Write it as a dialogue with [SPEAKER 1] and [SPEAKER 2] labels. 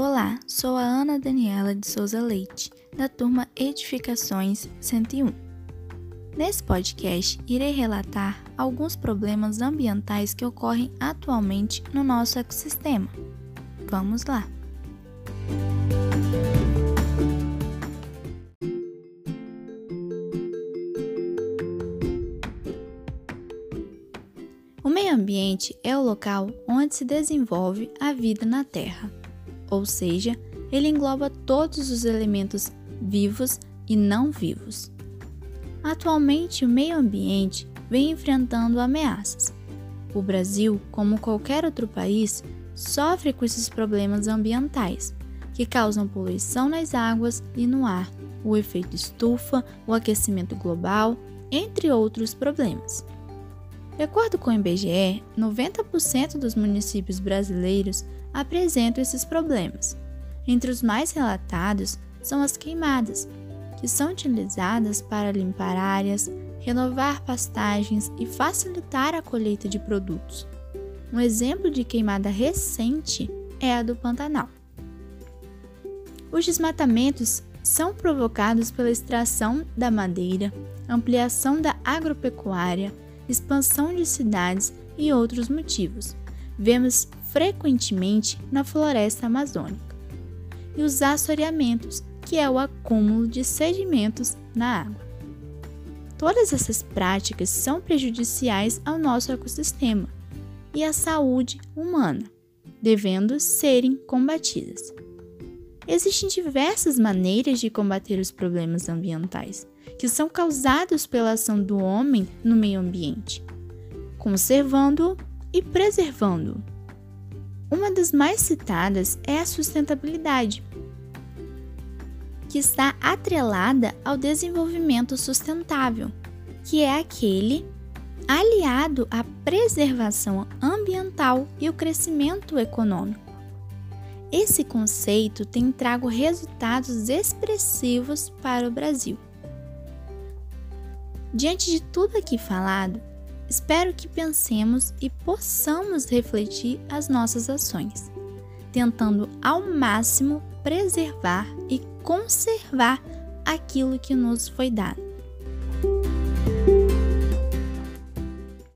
[SPEAKER 1] Olá, sou a Ana Daniela de Souza Leite, da turma Edificações 101. Nesse podcast, irei relatar alguns problemas ambientais que ocorrem atualmente no nosso ecossistema. Vamos lá! O meio ambiente é o local onde se desenvolve a vida na Terra ou seja, ele engloba todos os elementos vivos e não vivos. Atualmente, o meio ambiente vem enfrentando ameaças. O Brasil, como qualquer outro país, sofre com esses problemas ambientais, que causam poluição nas águas e no ar, o efeito estufa, o aquecimento global, entre outros problemas. De acordo com o IBGE, 90% dos municípios brasileiros apresentam esses problemas. Entre os mais relatados são as queimadas, que são utilizadas para limpar áreas, renovar pastagens e facilitar a colheita de produtos. Um exemplo de queimada recente é a do Pantanal. Os desmatamentos são provocados pela extração da madeira, ampliação da agropecuária, expansão de cidades e outros motivos. Vemos frequentemente na floresta amazônica. E os assoreamentos, que é o acúmulo de sedimentos na água. Todas essas práticas são prejudiciais ao nosso ecossistema e à saúde humana, devendo serem combatidas. Existem diversas maneiras de combater os problemas ambientais que são causados pela ação do homem no meio ambiente, conservando-o e preservando-o. Uma das mais citadas é a sustentabilidade, que está atrelada ao desenvolvimento sustentável, que é aquele aliado à preservação ambiental e o crescimento econômico. Esse conceito tem trago resultados expressivos para o Brasil. Diante de tudo aqui falado, Espero que pensemos e possamos refletir as nossas ações, tentando ao máximo preservar e conservar aquilo que nos foi dado.